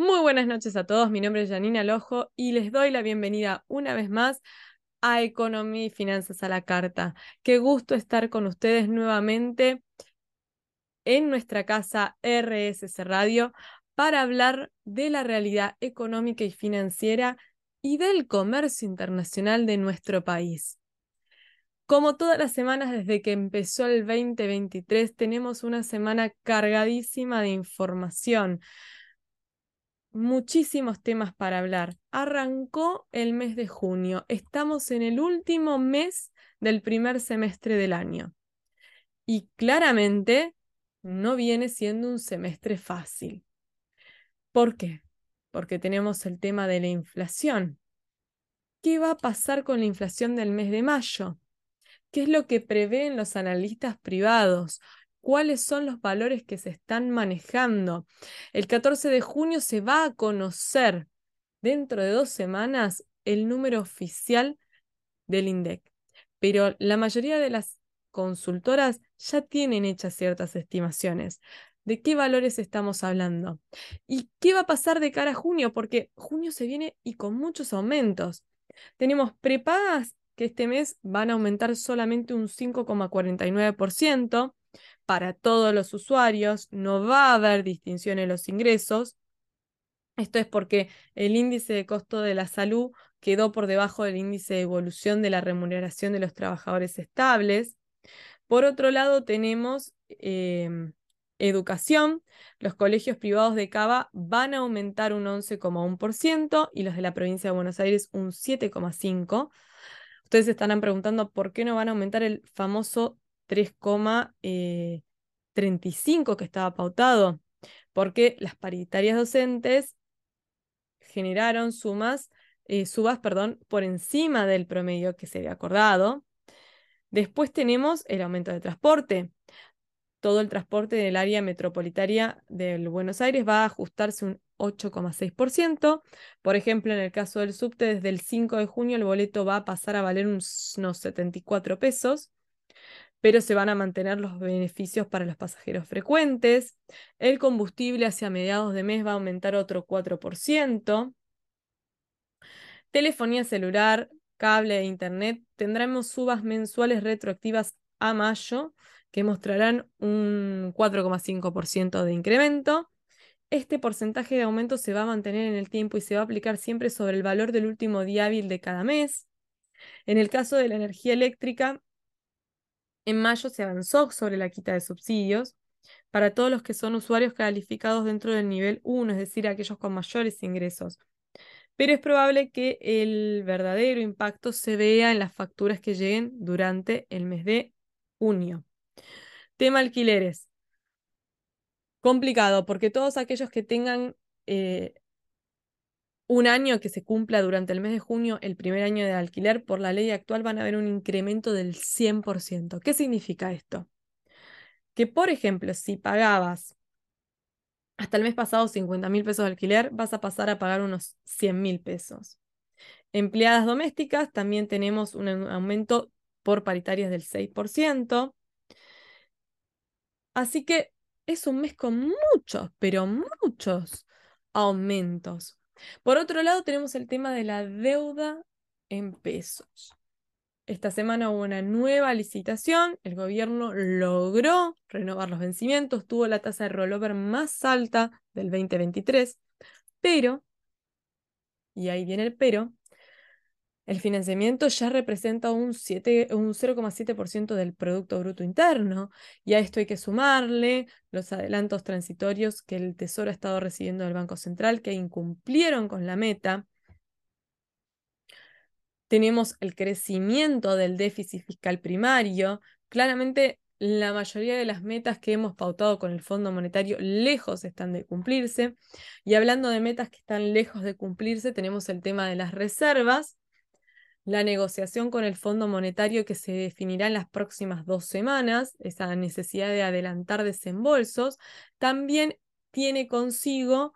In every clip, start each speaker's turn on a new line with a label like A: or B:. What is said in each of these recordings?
A: Muy buenas noches a todos, mi nombre es Janina Lojo y les doy la bienvenida una vez más a Economía y Finanzas a la Carta. Qué gusto estar con ustedes nuevamente en nuestra casa RSS Radio para hablar de la realidad económica y financiera y del comercio internacional de nuestro país. Como todas las semanas desde que empezó el 2023, tenemos una semana cargadísima de información muchísimos temas para hablar. Arrancó el mes de junio. Estamos en el último mes del primer semestre del año. Y claramente no viene siendo un semestre fácil. ¿Por qué? Porque tenemos el tema de la inflación. ¿Qué va a pasar con la inflación del mes de mayo? ¿Qué es lo que prevén los analistas privados? Cuáles son los valores que se están manejando. El 14 de junio se va a conocer dentro de dos semanas el número oficial del INDEC, pero la mayoría de las consultoras ya tienen hechas ciertas estimaciones. ¿De qué valores estamos hablando? ¿Y qué va a pasar de cara a junio? Porque junio se viene y con muchos aumentos. Tenemos prepagas que este mes van a aumentar solamente un 5,49% para todos los usuarios, no va a haber distinción en los ingresos. Esto es porque el índice de costo de la salud quedó por debajo del índice de evolución de la remuneración de los trabajadores estables. Por otro lado, tenemos em, educación. Los colegios privados de Cava van a aumentar un 11,1% y los de la provincia de Buenos Aires un 7,5%. Ustedes se estarán preguntando por qué no van a aumentar el famoso 3,35 eh, que estaba pautado, porque las paritarias docentes generaron sumas, eh, subas perdón, por encima del promedio que se había acordado. Después tenemos el aumento de transporte. Todo el transporte del área metropolitaria de Buenos Aires va a ajustarse un 8,6%. Por ejemplo, en el caso del subte, desde el 5 de junio el boleto va a pasar a valer unos 74 pesos pero se van a mantener los beneficios para los pasajeros frecuentes. El combustible hacia mediados de mes va a aumentar otro 4%. Telefonía celular, cable e internet tendremos subas mensuales retroactivas a mayo que mostrarán un 4,5% de incremento. Este porcentaje de aumento se va a mantener en el tiempo y se va a aplicar siempre sobre el valor del último día hábil de cada mes. En el caso de la energía eléctrica, en mayo se avanzó sobre la quita de subsidios para todos los que son usuarios calificados dentro del nivel 1, es decir, aquellos con mayores ingresos. Pero es probable que el verdadero impacto se vea en las facturas que lleguen durante el mes de junio. Tema alquileres. Complicado, porque todos aquellos que tengan eh, un año que se cumpla durante el mes de junio, el primer año de alquiler, por la ley actual van a haber un incremento del 100%. ¿Qué significa esto? Que, por ejemplo, si pagabas hasta el mes pasado 50 mil pesos de alquiler, vas a pasar a pagar unos 100 mil pesos. Empleadas domésticas, también tenemos un aumento por paritarias del 6%. Así que es un mes con muchos, pero muchos aumentos. Por otro lado, tenemos el tema de la deuda en pesos. Esta semana hubo una nueva licitación, el gobierno logró renovar los vencimientos, tuvo la tasa de rollover más alta del 2023, pero, y ahí viene el pero, el financiamiento ya representa un, un 0,7% del Producto Bruto Interno, y a esto hay que sumarle los adelantos transitorios que el Tesoro ha estado recibiendo del Banco Central, que incumplieron con la meta. Tenemos el crecimiento del déficit fiscal primario. Claramente, la mayoría de las metas que hemos pautado con el Fondo Monetario lejos están de cumplirse. Y hablando de metas que están lejos de cumplirse, tenemos el tema de las reservas la negociación con el Fondo Monetario que se definirá en las próximas dos semanas, esa necesidad de adelantar desembolsos, también tiene consigo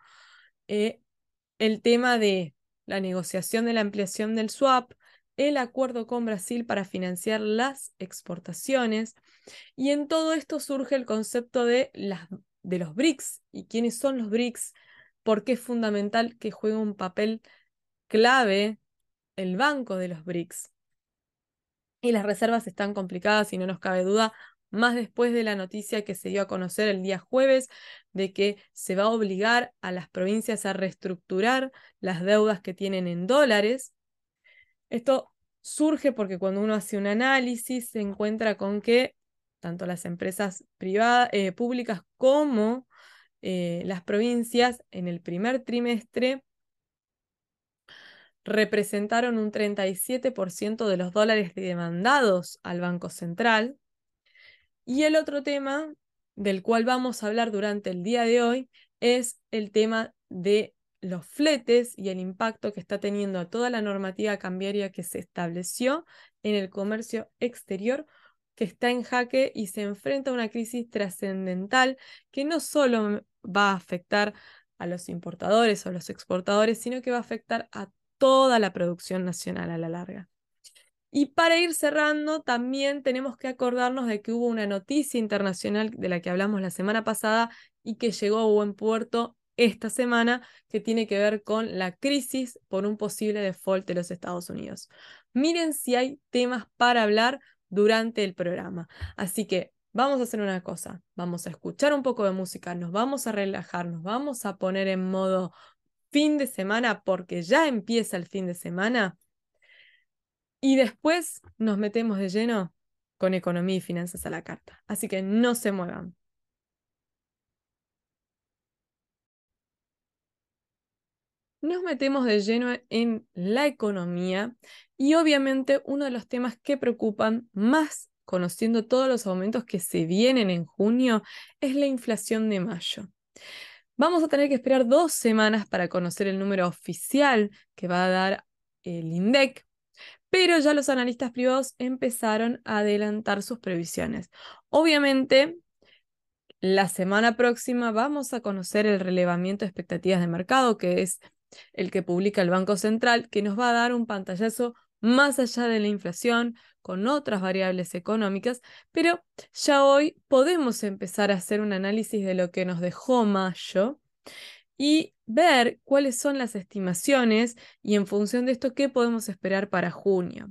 A: eh, el tema de la negociación de la ampliación del swap, el acuerdo con Brasil para financiar las exportaciones, y en todo esto surge el concepto de, las, de los BRICS. ¿Y quiénes son los BRICS? porque es fundamental que juegue un papel clave el banco de los BRICS. Y las reservas están complicadas y no nos cabe duda, más después de la noticia que se dio a conocer el día jueves de que se va a obligar a las provincias a reestructurar las deudas que tienen en dólares. Esto surge porque cuando uno hace un análisis se encuentra con que tanto las empresas privadas, eh, públicas como eh, las provincias en el primer trimestre representaron un 37% de los dólares demandados al Banco Central. Y el otro tema del cual vamos a hablar durante el día de hoy es el tema de los fletes y el impacto que está teniendo a toda la normativa cambiaria que se estableció en el comercio exterior que está en jaque y se enfrenta a una crisis trascendental que no solo va a afectar a los importadores o los exportadores, sino que va a afectar a toda la producción nacional a la larga. Y para ir cerrando, también tenemos que acordarnos de que hubo una noticia internacional de la que hablamos la semana pasada y que llegó a buen puerto esta semana, que tiene que ver con la crisis por un posible default de los Estados Unidos. Miren si hay temas para hablar durante el programa. Así que vamos a hacer una cosa, vamos a escuchar un poco de música, nos vamos a relajar, nos vamos a poner en modo fin de semana porque ya empieza el fin de semana y después nos metemos de lleno con economía y finanzas a la carta. Así que no se muevan. Nos metemos de lleno en la economía y obviamente uno de los temas que preocupan más conociendo todos los aumentos que se vienen en junio es la inflación de mayo. Vamos a tener que esperar dos semanas para conocer el número oficial que va a dar el INDEC, pero ya los analistas privados empezaron a adelantar sus previsiones. Obviamente, la semana próxima vamos a conocer el relevamiento de expectativas de mercado, que es el que publica el Banco Central, que nos va a dar un pantallazo más allá de la inflación, con otras variables económicas, pero ya hoy podemos empezar a hacer un análisis de lo que nos dejó mayo y ver cuáles son las estimaciones y en función de esto qué podemos esperar para junio.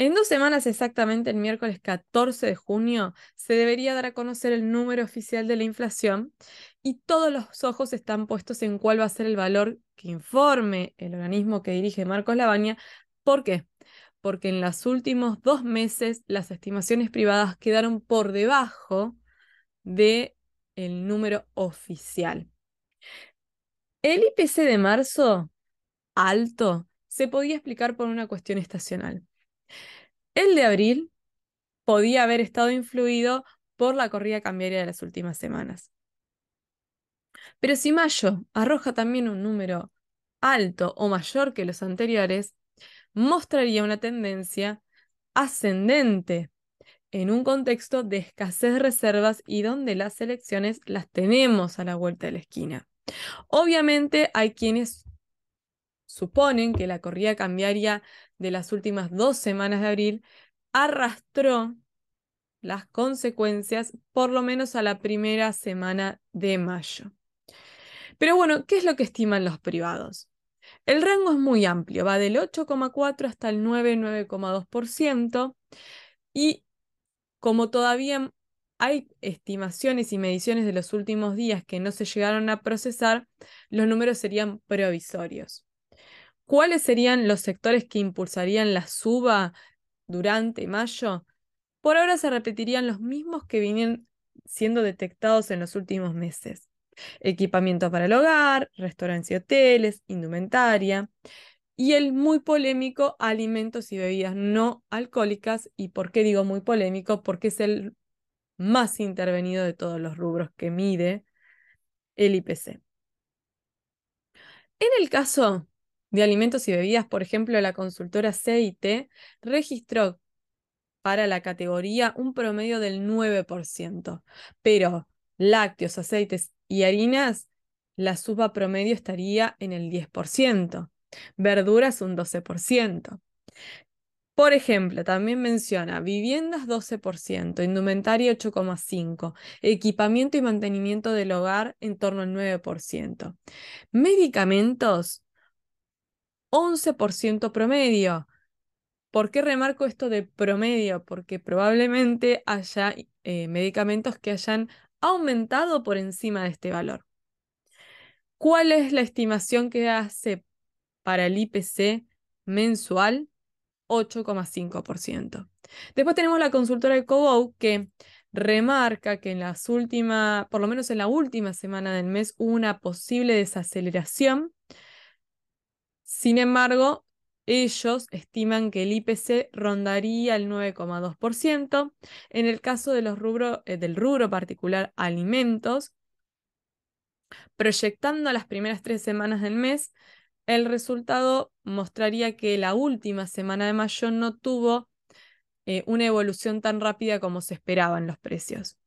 A: En dos semanas exactamente, el miércoles 14 de junio, se debería dar a conocer el número oficial de la inflación y todos los ojos están puestos en cuál va a ser el valor que informe el organismo que dirige Marcos Labaña. ¿Por qué? Porque en los últimos dos meses las estimaciones privadas quedaron por debajo del el número oficial. El IPC de marzo, alto, se podía explicar por una cuestión estacional. El de abril podía haber estado influido por la corrida cambiaria de las últimas semanas. Pero si mayo arroja también un número alto o mayor que los anteriores, mostraría una tendencia ascendente en un contexto de escasez de reservas y donde las elecciones las tenemos a la vuelta de la esquina. Obviamente hay quienes suponen que la corrida cambiaria de las últimas dos semanas de abril arrastró las consecuencias por lo menos a la primera semana de mayo. Pero bueno, ¿qué es lo que estiman los privados? El rango es muy amplio, va del 8,4 hasta el 9,2% y como todavía hay estimaciones y mediciones de los últimos días que no se llegaron a procesar, los números serían provisorios. ¿Cuáles serían los sectores que impulsarían la suba durante mayo? Por ahora se repetirían los mismos que vienen siendo detectados en los últimos meses equipamiento para el hogar, restaurantes y hoteles, indumentaria, y el muy polémico alimentos y bebidas no alcohólicas. ¿Y por qué digo muy polémico? Porque es el más intervenido de todos los rubros que mide el IPC. En el caso de alimentos y bebidas, por ejemplo, la consultora CIT registró para la categoría un promedio del 9%, pero lácteos, aceites y harinas, la suba promedio estaría en el 10%, verduras un 12%. Por ejemplo, también menciona viviendas 12%, indumentaria 8,5%, equipamiento y mantenimiento del hogar en torno al 9%, medicamentos 11% promedio. ¿Por qué remarco esto de promedio? Porque probablemente haya eh, medicamentos que hayan aumentado por encima de este valor. ¿Cuál es la estimación que hace para el IPC mensual? 8,5%. Después tenemos la consultora de Cobo que remarca que en las últimas, por lo menos en la última semana del mes, hubo una posible desaceleración. Sin embargo, ellos estiman que el IPC rondaría el 9,2%. En el caso de los eh, del rubro particular alimentos, proyectando las primeras tres semanas del mes, el resultado mostraría que la última semana de mayo no tuvo eh, una evolución tan rápida como se esperaban los precios.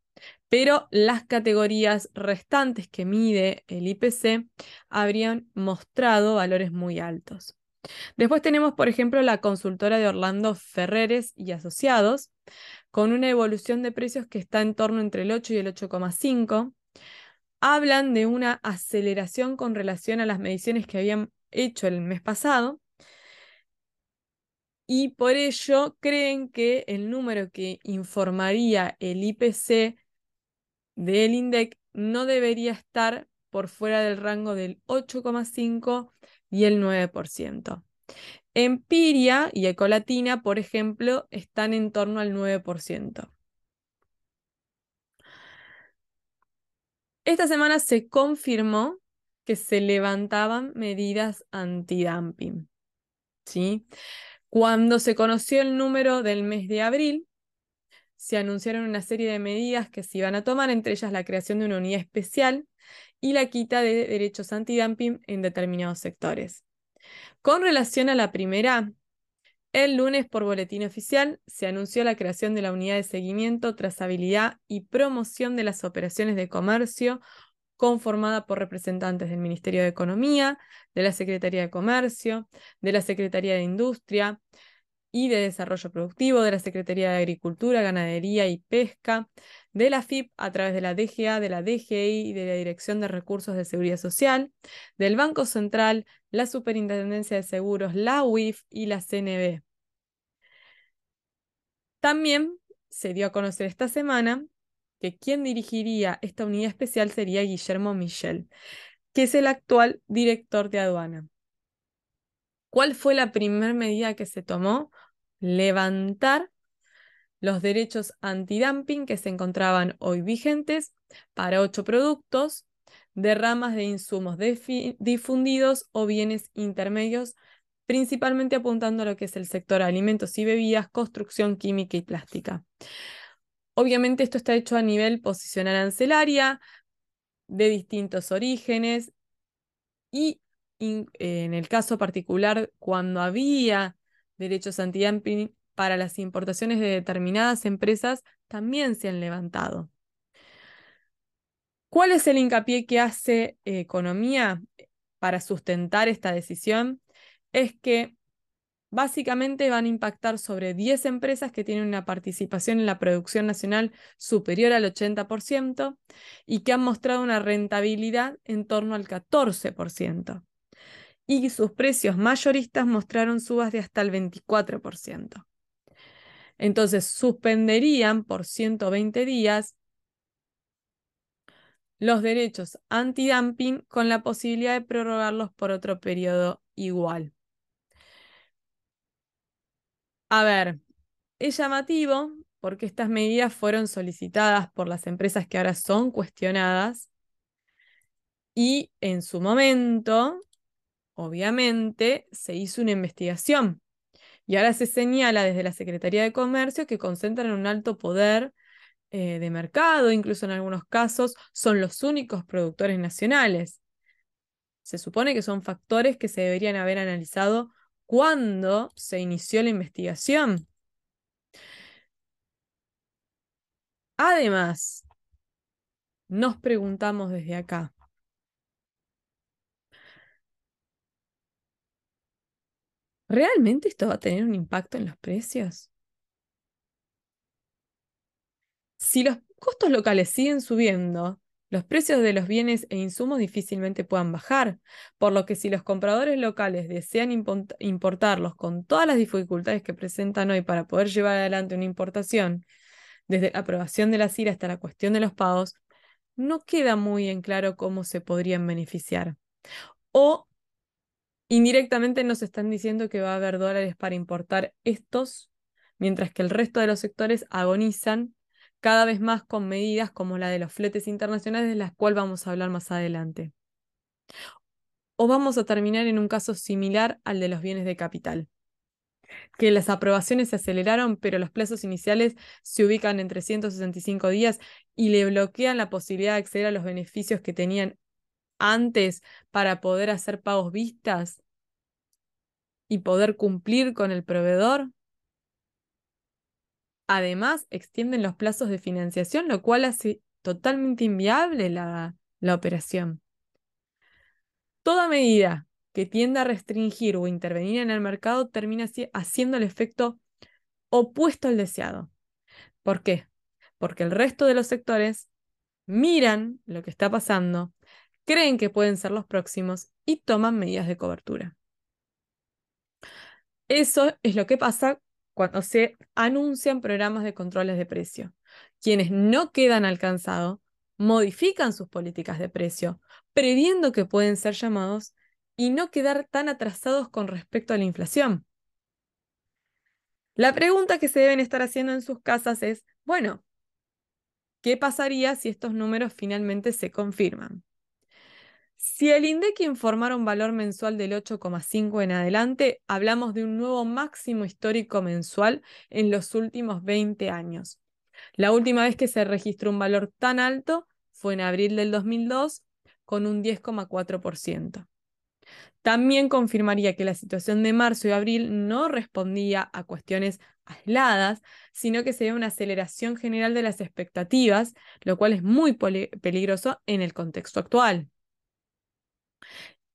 A: Pero las categorías restantes que mide el IPC habrían mostrado valores muy altos. Después tenemos, por ejemplo, la consultora de Orlando Ferreres y Asociados, con una evolución de precios que está en torno entre el 8 y el 8,5. Hablan de una aceleración con relación a las mediciones que habían hecho el mes pasado. Y por ello creen que el número que informaría el IPC del INDEC no debería estar por fuera del rango del 8,5 y el 9%. Empiria y Ecolatina, por ejemplo, están en torno al 9%. Esta semana se confirmó que se levantaban medidas antidumping. ¿sí? Cuando se conoció el número del mes de abril, se anunciaron una serie de medidas que se iban a tomar, entre ellas la creación de una unidad especial y la quita de derechos antidumping en determinados sectores. Con relación a la primera, el lunes por boletín oficial se anunció la creación de la unidad de seguimiento, trazabilidad y promoción de las operaciones de comercio conformada por representantes del Ministerio de Economía, de la Secretaría de Comercio, de la Secretaría de Industria y de Desarrollo Productivo, de la Secretaría de Agricultura, Ganadería y Pesca, de la FIP a través de la DGA, de la DGI y de la Dirección de Recursos de Seguridad Social, del Banco Central, la Superintendencia de Seguros, la UIF y la CNB. También se dio a conocer esta semana que quien dirigiría esta unidad especial sería Guillermo Michel, que es el actual director de aduana. ¿Cuál fue la primera medida que se tomó? Levantar los derechos antidumping que se encontraban hoy vigentes para ocho productos de ramas de insumos difundidos o bienes intermedios, principalmente apuntando a lo que es el sector alimentos y bebidas, construcción química y plástica. Obviamente esto está hecho a nivel posicional arancelaria, de distintos orígenes, y en el caso particular, cuando había derechos antidumping para las importaciones de determinadas empresas, también se han levantado. ¿Cuál es el hincapié que hace Economía para sustentar esta decisión? Es que básicamente van a impactar sobre 10 empresas que tienen una participación en la producción nacional superior al 80% y que han mostrado una rentabilidad en torno al 14%. Y sus precios mayoristas mostraron subas de hasta el 24%. Entonces, suspenderían por 120 días los derechos antidumping con la posibilidad de prorrogarlos por otro periodo igual. A ver, es llamativo porque estas medidas fueron solicitadas por las empresas que ahora son cuestionadas y en su momento, obviamente, se hizo una investigación y ahora se señala desde la Secretaría de Comercio que concentran un alto poder eh, de mercado, incluso en algunos casos son los únicos productores nacionales. Se supone que son factores que se deberían haber analizado cuándo se inició la investigación. Además, nos preguntamos desde acá, ¿realmente esto va a tener un impacto en los precios? Si los costos locales siguen subiendo, los precios de los bienes e insumos difícilmente puedan bajar, por lo que si los compradores locales desean importarlos con todas las dificultades que presentan hoy para poder llevar adelante una importación, desde la aprobación de la CIRA hasta la cuestión de los pagos, no queda muy en claro cómo se podrían beneficiar. O indirectamente nos están diciendo que va a haber dólares para importar estos, mientras que el resto de los sectores agonizan cada vez más con medidas como la de los fletes internacionales, de las cuales vamos a hablar más adelante. O vamos a terminar en un caso similar al de los bienes de capital, que las aprobaciones se aceleraron, pero los plazos iniciales se ubican en 365 días y le bloquean la posibilidad de acceder a los beneficios que tenían antes para poder hacer pagos vistas y poder cumplir con el proveedor. Además, extienden los plazos de financiación, lo cual hace totalmente inviable la, operación. Toda medida que tienda a restringir o intervenir en el mercado termina haciendo el efecto opuesto al deseado. ¿Por qué? Porque el resto de los sectores miran lo que está pasando, creen que pueden ser los próximos y toman medidas de cobertura. Eso es lo que pasa cuando se anuncian programas de controles de precio. Quienes no quedan alcanzados modifican sus políticas de precio, previendo que pueden ser llamados y no quedar tan atrasados con respecto a la inflación. La pregunta que se deben estar haciendo en sus casas es, bueno, ¿qué pasaría si estos números finalmente se confirman? Si el INDEC informara un valor mensual del 8,5 en adelante, hablamos de un nuevo máximo histórico mensual en los últimos 20 años. La última vez que se registró un valor tan alto fue en abril del 2002 con un 10,4%. También confirmaría que la situación de marzo y abril no respondía a cuestiones aisladas, sino que se ve una aceleración general de las expectativas, lo cual es muy peligroso en el contexto actual.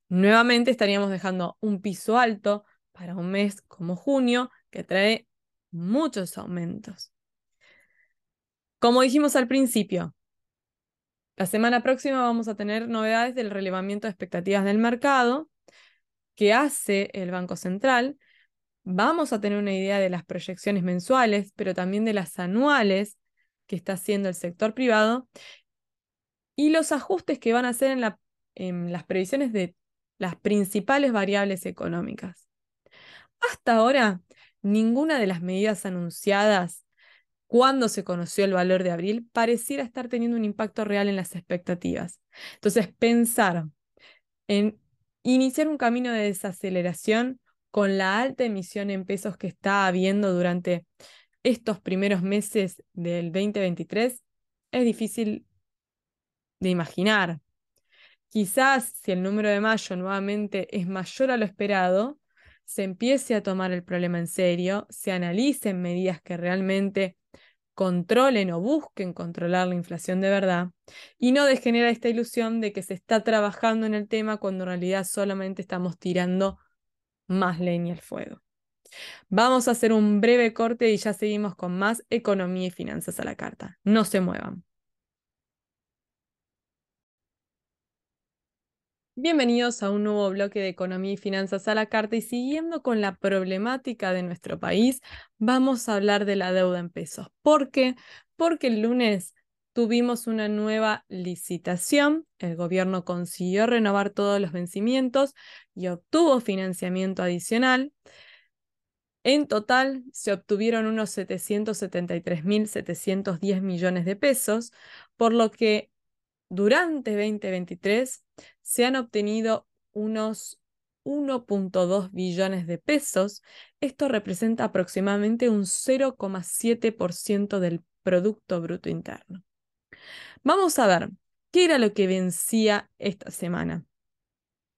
A: Nuevamente estaríamos dejando un piso alto para un mes como junio que trae muchos aumentos. Como dijimos al principio, la semana próxima vamos a tener novedades del relevamiento de expectativas del mercado que hace el Banco Central. Vamos a tener una idea de las proyecciones mensuales, pero también de las anuales que está haciendo el sector privado y los ajustes que van a hacer en, en las previsiones de las principales variables económicas. Hasta ahora, ninguna de las medidas anunciadas cuando se conoció el valor de abril pareciera estar teniendo un impacto real en las expectativas. Entonces, pensar en iniciar un camino de desaceleración con la alta emisión en pesos que está habiendo durante estos primeros meses del 2023 es difícil de imaginar. Quizás si el número de mayo nuevamente es mayor a lo esperado, se empiece a tomar el problema en serio, se analicen medidas que realmente controlen o busquen controlar la inflación de verdad y no degenera esta ilusión de que se está trabajando en el tema cuando en realidad solamente estamos tirando más leña al fuego. Vamos a hacer un breve corte y ya seguimos con más economía y finanzas a la carta. No se muevan. Bienvenidos a un nuevo bloque de Economía y Finanzas a la Carta y siguiendo con la problemática de nuestro país, vamos a hablar de la deuda en pesos. ¿Por qué? Porque el lunes tuvimos una nueva licitación, el gobierno consiguió renovar todos los vencimientos y obtuvo financiamiento adicional. En total se obtuvieron unos 773.710 millones de pesos, por lo que durante 2023 se han obtenido unos 1.2 billones de pesos. Esto representa aproximadamente un 0,7% del Producto Bruto Interno. Vamos a ver qué era lo que vencía esta semana.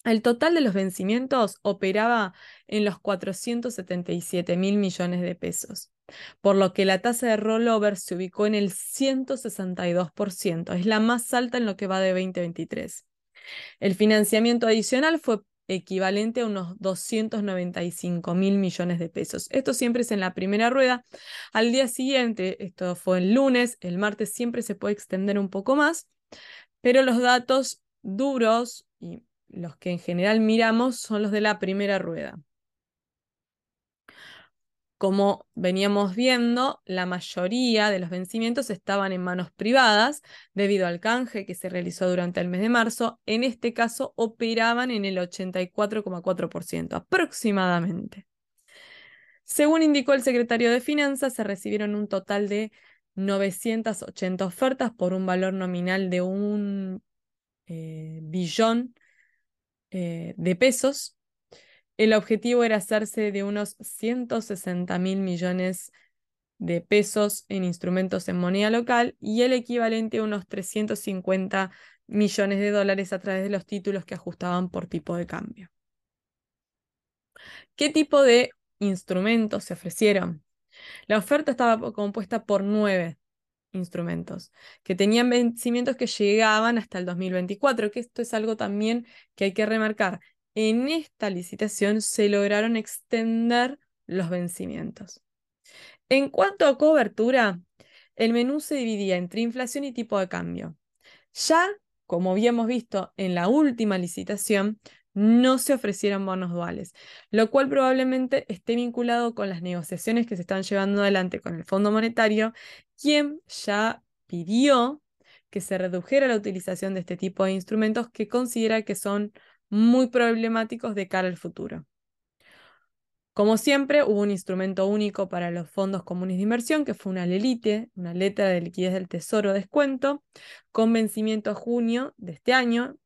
A: El total de los vencimientos operaba en los 477 mil millones de pesos por lo que la tasa de rollover se ubicó en el 162%, es la más alta en lo que va de 2023. El financiamiento adicional fue equivalente a unos 295 mil millones de pesos. Esto siempre es en la primera rueda. Al día siguiente, esto fue el lunes, el martes siempre se puede extender un poco más, pero los datos duros y los que en general miramos son los de la primera rueda. Como veníamos viendo, la mayoría de los vencimientos estaban en manos privadas debido al canje que se realizó durante el mes de marzo. En este caso, operaban en el 84,4% aproximadamente. Según indicó el secretario de Finanzas, se recibieron un total de 980 ofertas por un valor nominal de un eh, billón eh, de pesos el objetivo era hacerse de unos 160 mil millones de pesos en instrumentos en moneda local y el equivalente a unos 350 millones de dólares a través de los títulos que ajustaban por tipo de cambio. ¿Qué tipo de instrumentos se ofrecieron? La oferta estaba compuesta por nueve instrumentos que tenían vencimientos que llegaban hasta el 2024, que esto es algo también que hay que remarcar en esta licitación se lograron extender los vencimientos. En cuanto a cobertura, el menú se dividía entre inflación y tipo de cambio. Ya, como habíamos visto en la última licitación, no se ofrecieron bonos duales, lo cual probablemente esté vinculado con las negociaciones que se están llevando adelante con el Fondo Monetario, quien ya pidió que se redujera la utilización de este tipo de instrumentos que considera que son muy problemáticos de cara al futuro. Como siempre, hubo un instrumento único para los fondos comunes de inversión, que fue una LELITE, una letra de liquidez del tesoro descuento, con vencimiento a junio de este año.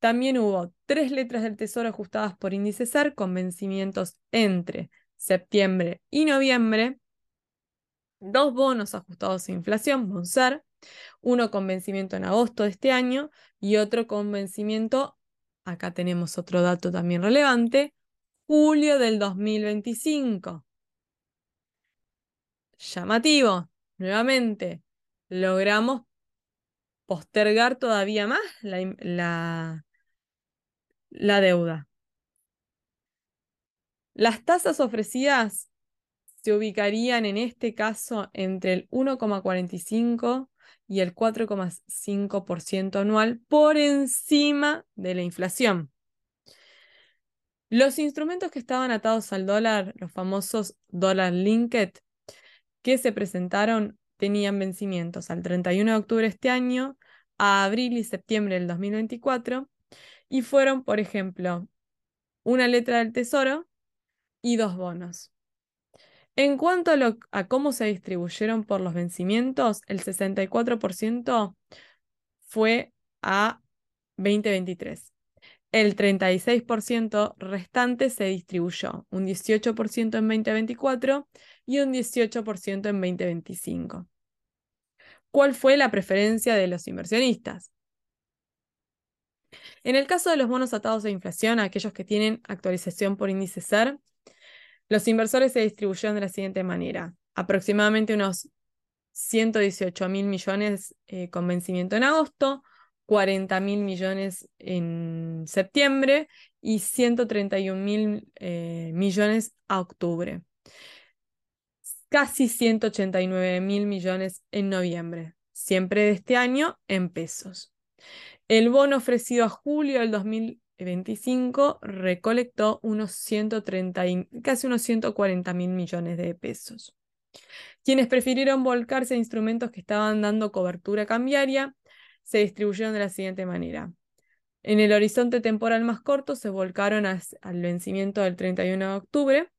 A: También hubo tres letras del tesoro ajustadas por índice SAR, con vencimientos entre septiembre y noviembre, dos bonos ajustados a inflación, BONSAR, uno con vencimiento en agosto de este año y otro con vencimiento Acá tenemos otro dato también relevante. Julio del 2025. Llamativo. Nuevamente, logramos postergar todavía más la, la, deuda. Las tasas ofrecidas se ubicarían en este caso entre el 1,45 y el 4,5% anual por encima de la inflación. Los instrumentos que estaban atados al dólar, los famosos dólar linked, que se presentaron, tenían vencimientos al 31 de octubre de este año, a abril y septiembre del 2024, y fueron, por ejemplo, una letra del tesoro y dos bonos. En cuanto a, cómo se distribuyeron por los vencimientos, el 64% fue a 2023. El 36% restante se distribuyó, un 18% en 2024 y un 18% en 2025. ¿Cuál fue la preferencia de los inversionistas? En el caso de los bonos atados a inflación, aquellos que tienen actualización por índice SER, los inversores se distribuyeron de la siguiente manera. Aproximadamente unos 118 mil millones eh, con vencimiento en agosto, 40 mil millones en septiembre y 131 mil eh, millones a octubre. Casi 189 mil millones en noviembre, siempre de este año en pesos. El bono ofrecido a julio del 2000 25 recolectó unos 130, casi unos 140 mil millones de pesos. Quienes prefirieron volcarse a instrumentos que estaban dando cobertura cambiaria se distribuyeron de la siguiente manera. En el horizonte temporal más corto se volcaron al vencimiento del 31 de octubre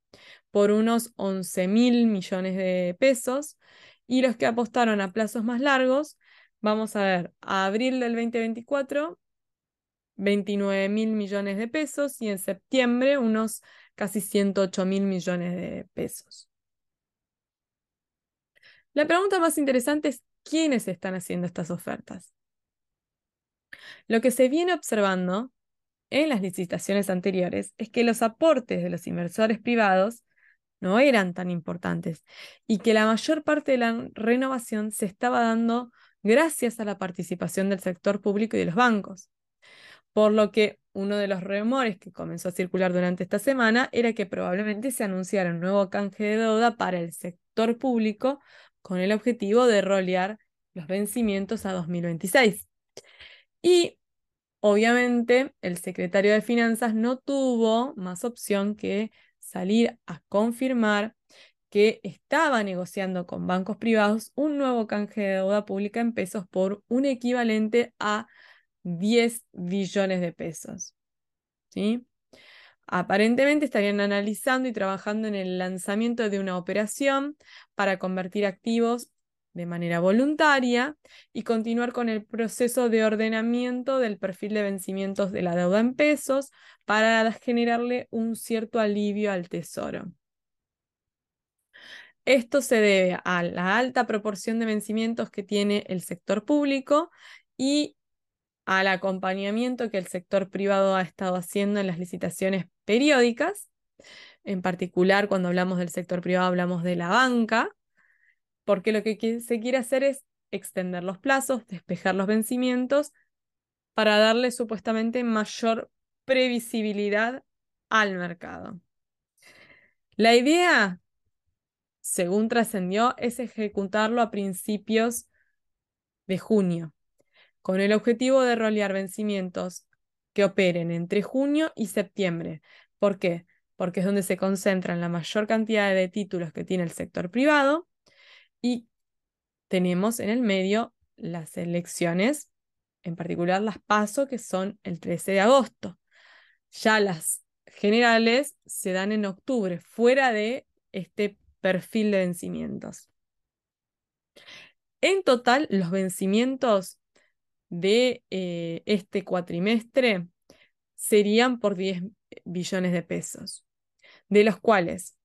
A: por unos 11 mil millones de pesos y los que apostaron a plazos más largos, vamos a ver, a abril del 2024 29 mil millones de pesos y en septiembre unos casi 108 mil millones de pesos. La pregunta más interesante es quiénes están haciendo estas ofertas. Lo que se viene observando en las licitaciones anteriores es que los aportes de los inversores privados no eran tan importantes y que la mayor parte de la renovación se estaba dando gracias a la participación del sector público y de los bancos. Por lo que uno de los rumores que comenzó a circular durante esta semana era que probablemente se anunciara un nuevo canje de deuda para el sector público con el objetivo de rolear los vencimientos a 2026. Y obviamente el secretario de Finanzas no tuvo más opción que salir a confirmar que estaba negociando con bancos privados un nuevo canje de deuda pública en pesos por un equivalente a 10 billones de pesos. ¿Sí? Aparentemente estarían analizando y trabajando en el lanzamiento de una operación para convertir activos de manera voluntaria y continuar con el proceso de ordenamiento del perfil de vencimientos de la deuda en pesos para generarle un cierto alivio al tesoro. Esto se debe a la alta proporción de vencimientos que tiene el sector público y al acompañamiento que el sector privado ha estado haciendo en las licitaciones periódicas. En particular, cuando hablamos del sector privado, hablamos de la banca, porque lo que se quiere hacer es extender los plazos, despejar los vencimientos, para darle supuestamente mayor previsibilidad al mercado. La idea según trascendió, es ejecutarlo a principios de junio, con el objetivo de rolear vencimientos que operen entre junio y septiembre. ¿Por qué? Porque es donde se concentran la mayor cantidad de títulos que tiene el sector privado y tenemos en el medio las elecciones, en particular las PASO, que son el 13 de agosto. Ya las generales se dan en octubre, fuera de este perfil de vencimientos. En total, los vencimientos de eh, este cuatrimestre serían por 10 billones de pesos, de los cuales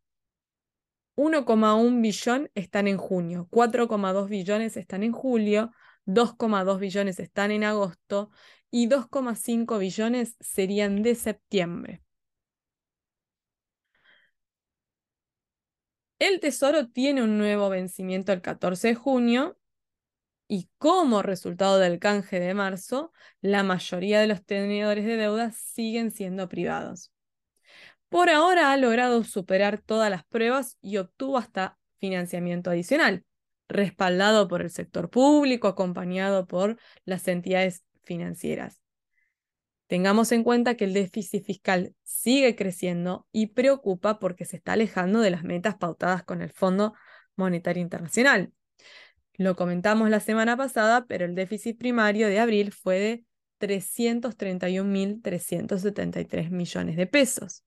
A: 1,1 billón están en junio, 4,2 billones están en julio, 2,2 billones están en agosto y 2,5 billones serían de septiembre. El Tesoro tiene un nuevo vencimiento el 14 de junio y como resultado del canje de marzo, la mayoría de los tenedores de deuda siguen siendo privados. Por ahora ha logrado superar todas las pruebas y obtuvo hasta financiamiento adicional, respaldado por el sector público, acompañado por las entidades financieras. Tengamos en cuenta que el déficit fiscal sigue creciendo y preocupa porque se está alejando de las metas pautadas con el Fondo Monetario Internacional. Lo comentamos la semana pasada, pero el déficit primario de abril fue de 331.373 millones de pesos.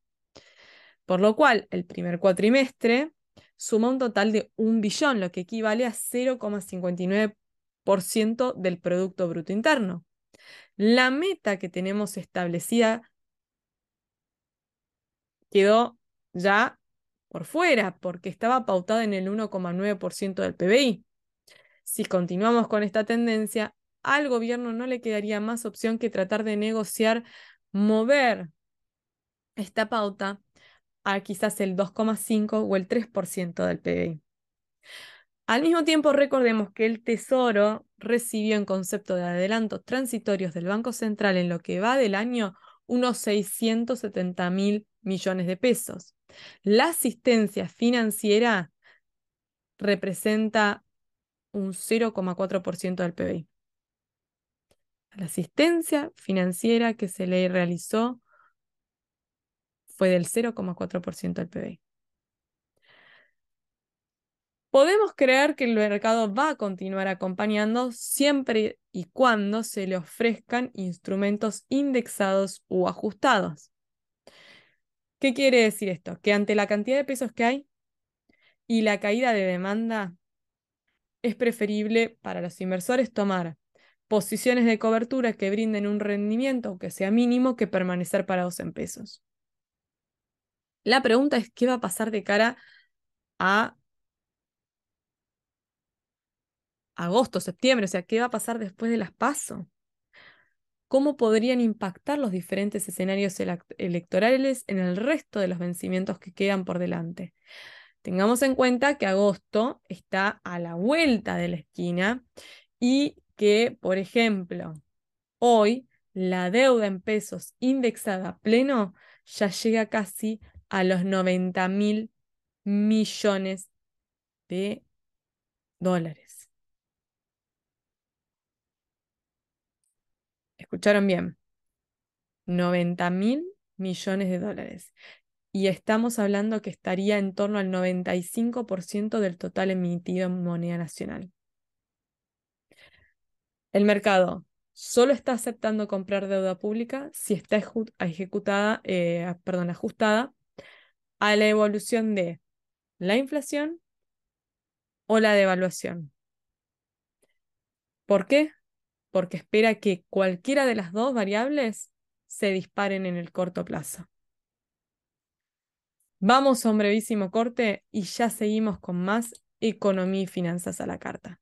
A: Por lo cual, el primer cuatrimestre suma un total de un billón, lo que equivale a 0,59% del Producto Bruto Interno. La meta que tenemos establecida quedó ya por fuera, porque estaba pautada en el 1,9% del PBI. Si continuamos con esta tendencia, al gobierno no le quedaría más opción que tratar de negociar, mover esta pauta a quizás el 2,5 o el 3% del PBI. Al mismo tiempo, recordemos que el Tesoro recibió en concepto de adelantos transitorios del Banco Central en lo que va del año unos 670 mil millones de pesos. La asistencia financiera representa un 0,4% del PBI. La asistencia financiera que se le realizó fue del 0,4% del PBI. Podemos creer que el mercado va a continuar acompañando siempre y cuando se le ofrezcan instrumentos indexados o ajustados. ¿Qué quiere decir esto? Que ante la cantidad de pesos que hay y la caída de demanda, es preferible para los inversores tomar posiciones de cobertura que brinden un rendimiento, aunque sea mínimo, que permanecer parados en pesos. La pregunta es, ¿qué va a pasar de cara a agosto, septiembre, o sea, ¿qué va a pasar después de las PASO? ¿Cómo podrían impactar los diferentes escenarios electorales en el resto de los vencimientos que quedan por delante? Tengamos en cuenta que agosto está a la vuelta de la esquina y que, por ejemplo, hoy la deuda en pesos indexada a pleno ya llega casi a los 90 mil millones de dólares. ¿Escucharon bien? 90 mil millones de dólares. Y estamos hablando que estaría en torno al 95% del total emitido en moneda nacional. El mercado solo está aceptando comprar deuda pública si está ejecutada, eh, perdón, ajustada a la evolución de la inflación o la devaluación. ¿Por qué? Porque espera que cualquiera de las dos variables se disparen en el corto plazo. Vamos a un brevísimo corte y ya seguimos con más economía y finanzas a la carta.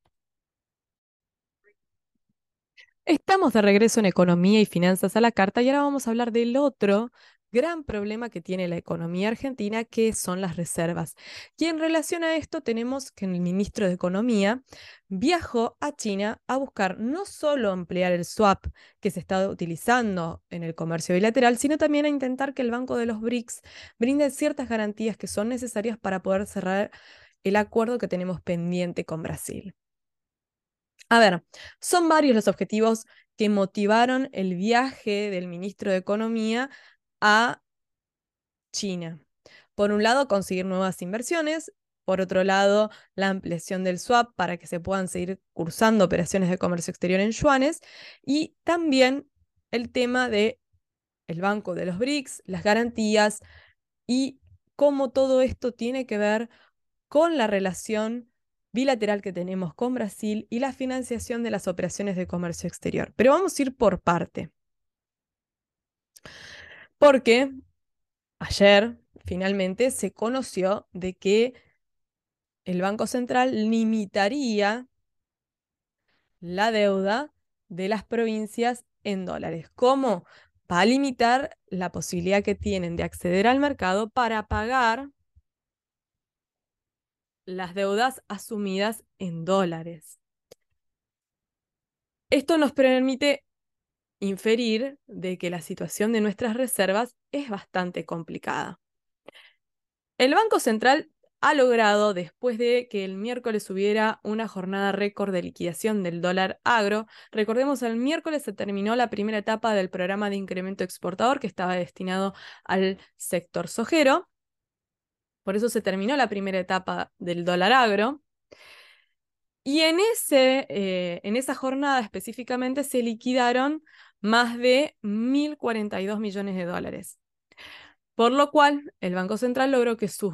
A: Estamos de regreso en Economía y Finanzas a la Carta y ahora vamos a hablar del otro gran problema que tiene la economía argentina, que son las reservas. Y en relación a esto tenemos que el ministro de Economía viajó a China a buscar no solo ampliar el swap que se está utilizando en el comercio bilateral, sino también a intentar que el Banco de los BRICS brinde ciertas garantías que son necesarias para poder cerrar el acuerdo que tenemos pendiente con Brasil. A ver, son varios los objetivos que motivaron el viaje del ministro de Economía a China. Por un lado, conseguir nuevas inversiones, por otro lado, la ampliación del swap para que se puedan seguir cursando operaciones de comercio exterior en yuanes y también el tema de Banco de los BRICS, las garantías y cómo todo esto tiene que ver con la relación bilateral que tenemos con Brasil y la financiación de las operaciones de comercio exterior. Pero vamos a ir por parte. Porque ayer finalmente se conoció de que el Banco Central limitaría la deuda de las provincias en dólares. ¿Cómo? Va a limitar la posibilidad que tienen de acceder al mercado para pagar las deudas asumidas en dólares. Esto nos permite inferir de que la situación de nuestras reservas es bastante complicada. El Banco Central ha logrado, después de que el miércoles hubiera una jornada récord de liquidación del dólar agro, recordemos, el miércoles se terminó la primera etapa del programa de incremento exportador que estaba destinado al sector sojero, por eso se terminó la primera etapa del dólar agro. Y en, ese, eh, en esa jornada específicamente se liquidaron más de 1.042 millones de dólares. Por lo cual, el Banco Central logró que sus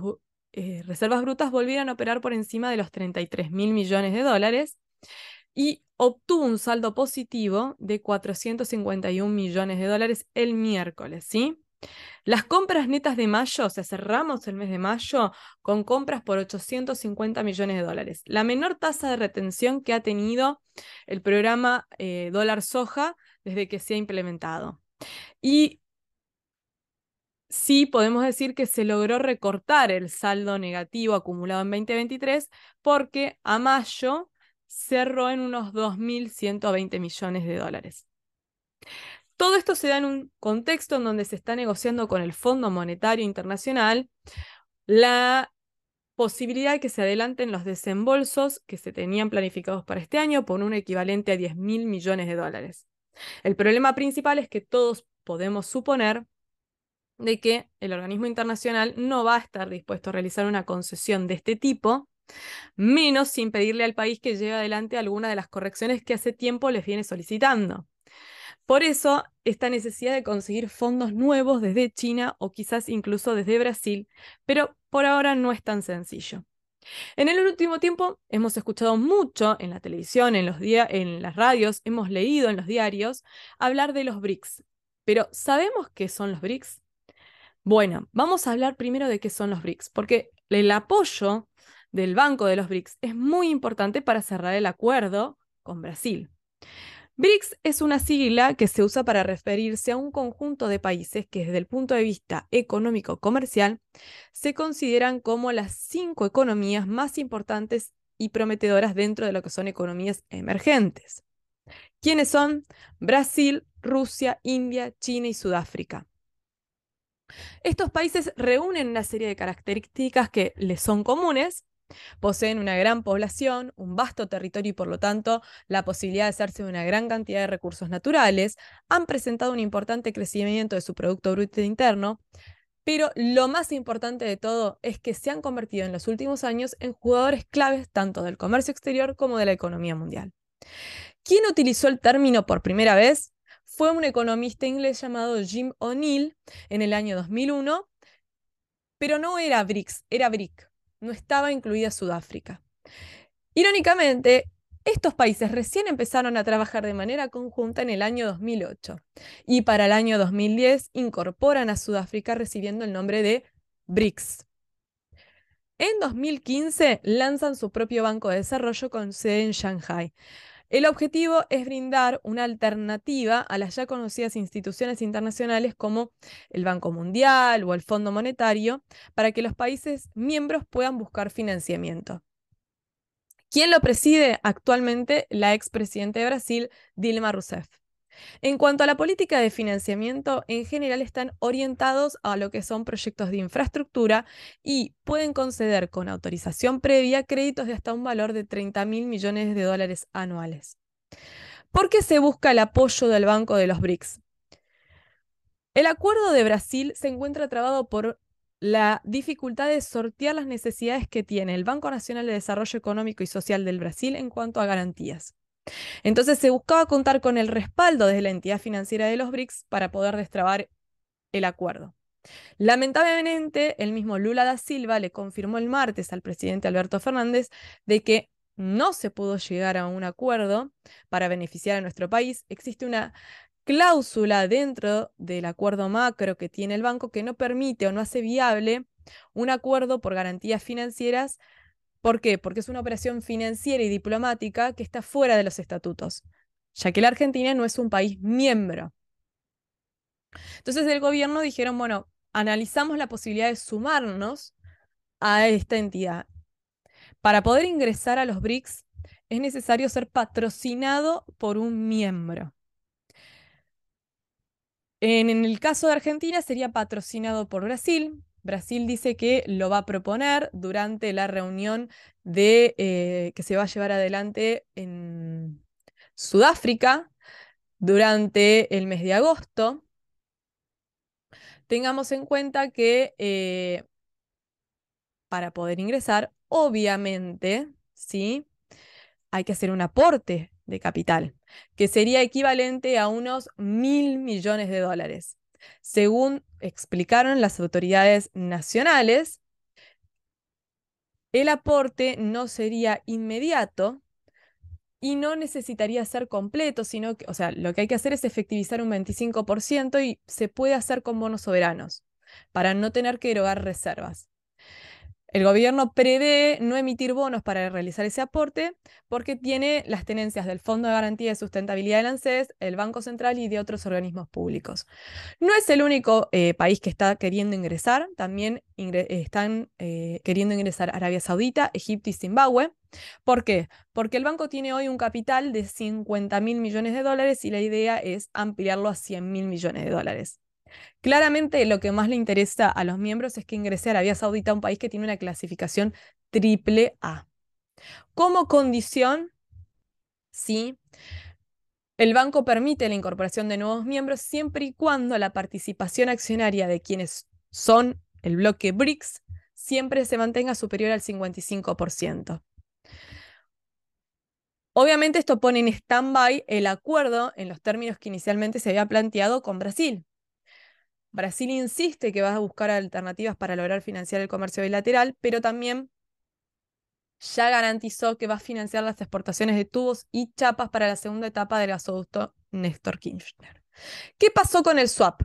A: eh, reservas brutas volvieran a operar por encima de los 33 mil millones de dólares y obtuvo un saldo positivo de 451 millones de dólares el miércoles, ¿sí? Las compras netas de mayo, o sea, cerramos el mes de mayo con compras por 850 millones de dólares. La menor tasa de retención que ha tenido el programa eh, dólar soja desde que se ha implementado. Y sí podemos decir que se logró recortar el saldo negativo acumulado en 2023 porque a mayo cerró en unos 2.120 millones de dólares. Todo esto se da en un contexto en donde se está negociando con el Fondo Monetario Internacional la posibilidad de que se adelanten los desembolsos que se tenían planificados para este año por un equivalente a 10 mil millones de dólares. El problema principal es que todos podemos suponer de que el organismo internacional no va a estar dispuesto a realizar una concesión de este tipo, menos sin pedirle al país que lleve adelante alguna de las correcciones que hace tiempo les viene solicitando. Por eso, esta necesidad de conseguir fondos nuevos desde China o quizás incluso desde Brasil, pero por ahora no es tan sencillo. En el último tiempo hemos escuchado mucho en la televisión, en, los en las radios, hemos leído en los diarios hablar de los BRICS. Pero ¿sabemos qué son los BRICS? Bueno, vamos a hablar primero de qué son los BRICS, porque el apoyo del Banco de los BRICS es muy importante para cerrar el acuerdo con Brasil. BRICS es una sigla que se usa para referirse a un conjunto de países que desde el punto de vista económico-comercial se consideran como las cinco economías más importantes y prometedoras dentro de lo que son economías emergentes. ¿Quiénes son? Brasil, Rusia, India, China y Sudáfrica. Estos países reúnen una serie de características que les son comunes. Poseen una gran población, un vasto territorio y por lo tanto la posibilidad de hacerse de una gran cantidad de recursos naturales. Han presentado un importante crecimiento de su Producto Bruto Interno. Pero lo más importante de todo es que se han convertido en los últimos años en jugadores claves tanto del comercio exterior como de la economía mundial. ¿Quién utilizó el término por primera vez? Fue un economista inglés llamado Jim O'Neill en el año 2001, pero no era BRICS, era BRIC, no estaba incluida Sudáfrica. Irónicamente, estos países recién empezaron a trabajar de manera conjunta en el año 2008 y para el año 2010 incorporan a Sudáfrica recibiendo el nombre de BRICS. En 2015 lanzan su propio banco de desarrollo con sede en Shanghai. El objetivo es brindar una alternativa a las ya conocidas instituciones internacionales como el Banco Mundial o el Fondo Monetario para que los países miembros puedan buscar financiamiento. ¿Quién lo preside actualmente? La expresidenta de Brasil, Dilma Rousseff. En cuanto a la política de financiamiento, en general están orientados a lo que son proyectos de infraestructura y pueden conceder con autorización previa créditos de hasta un valor de 30 mil millones de dólares anuales. ¿Por qué se busca el apoyo del Banco de los BRICS? El acuerdo de Brasil se encuentra trabado por la dificultad de sortear las necesidades que tiene el Banco Nacional de Desarrollo Económico y Social del Brasil en cuanto a garantías. Entonces se buscaba contar con el respaldo de la entidad financiera de los BRICS para poder destrabar el acuerdo. Lamentablemente, el mismo Lula da Silva le confirmó el martes al presidente Alberto Fernández de que no se pudo llegar a un acuerdo para beneficiar a nuestro país. Existe una cláusula dentro del acuerdo macro que tiene el banco que no permite o no hace viable un acuerdo por garantías financieras. ¿Por qué? Porque es una operación financiera y diplomática que está fuera de los estatutos, ya que la Argentina no es un país miembro. Entonces el gobierno dijeron, bueno, analizamos la posibilidad de sumarnos a esta entidad. Para poder ingresar a los BRICS es necesario ser patrocinado por un miembro. En, el caso de Argentina sería patrocinado por Brasil. Brasil dice que lo va a proponer durante la reunión de, eh, que se va a llevar adelante en Sudáfrica durante el mes de agosto. Tengamos en cuenta que eh, para poder ingresar, obviamente, ¿sí? hay que hacer un aporte de capital, que sería equivalente a unos mil millones de dólares. Según explicaron las autoridades nacionales, el aporte no sería inmediato y no necesitaría ser completo, sino que, o sea, lo que hay que hacer es efectivizar un 25% y se puede hacer con bonos soberanos para no tener que erogar reservas. El gobierno prevé no emitir bonos para realizar ese aporte porque tiene las tenencias del Fondo de Garantía de Sustentabilidad del ANSES, el Banco Central y de otros organismos públicos. No es el único eh, país que está queriendo ingresar, también están eh, queriendo ingresar Arabia Saudita, Egipto y Zimbabue. ¿Por qué? Porque el banco tiene hoy un capital de 50 mil millones de dólares y la idea es ampliarlo a 100 mil millones de dólares. Claramente lo que más le interesa a los miembros es que ingrese a Arabia Saudita, un país que tiene una clasificación triple A. Como condición, sí, el banco permite la incorporación de nuevos miembros siempre y cuando la participación accionaria de quienes son el bloque BRICS siempre se mantenga superior al 55%. Obviamente esto pone en stand-by el acuerdo en los términos que inicialmente se había planteado con Brasil. Brasil insiste que va a buscar alternativas para lograr financiar el comercio bilateral, pero también ya garantizó que va a financiar las exportaciones de tubos y chapas para la segunda etapa del gasoducto Néstor Kirchner. ¿Qué pasó con el swap?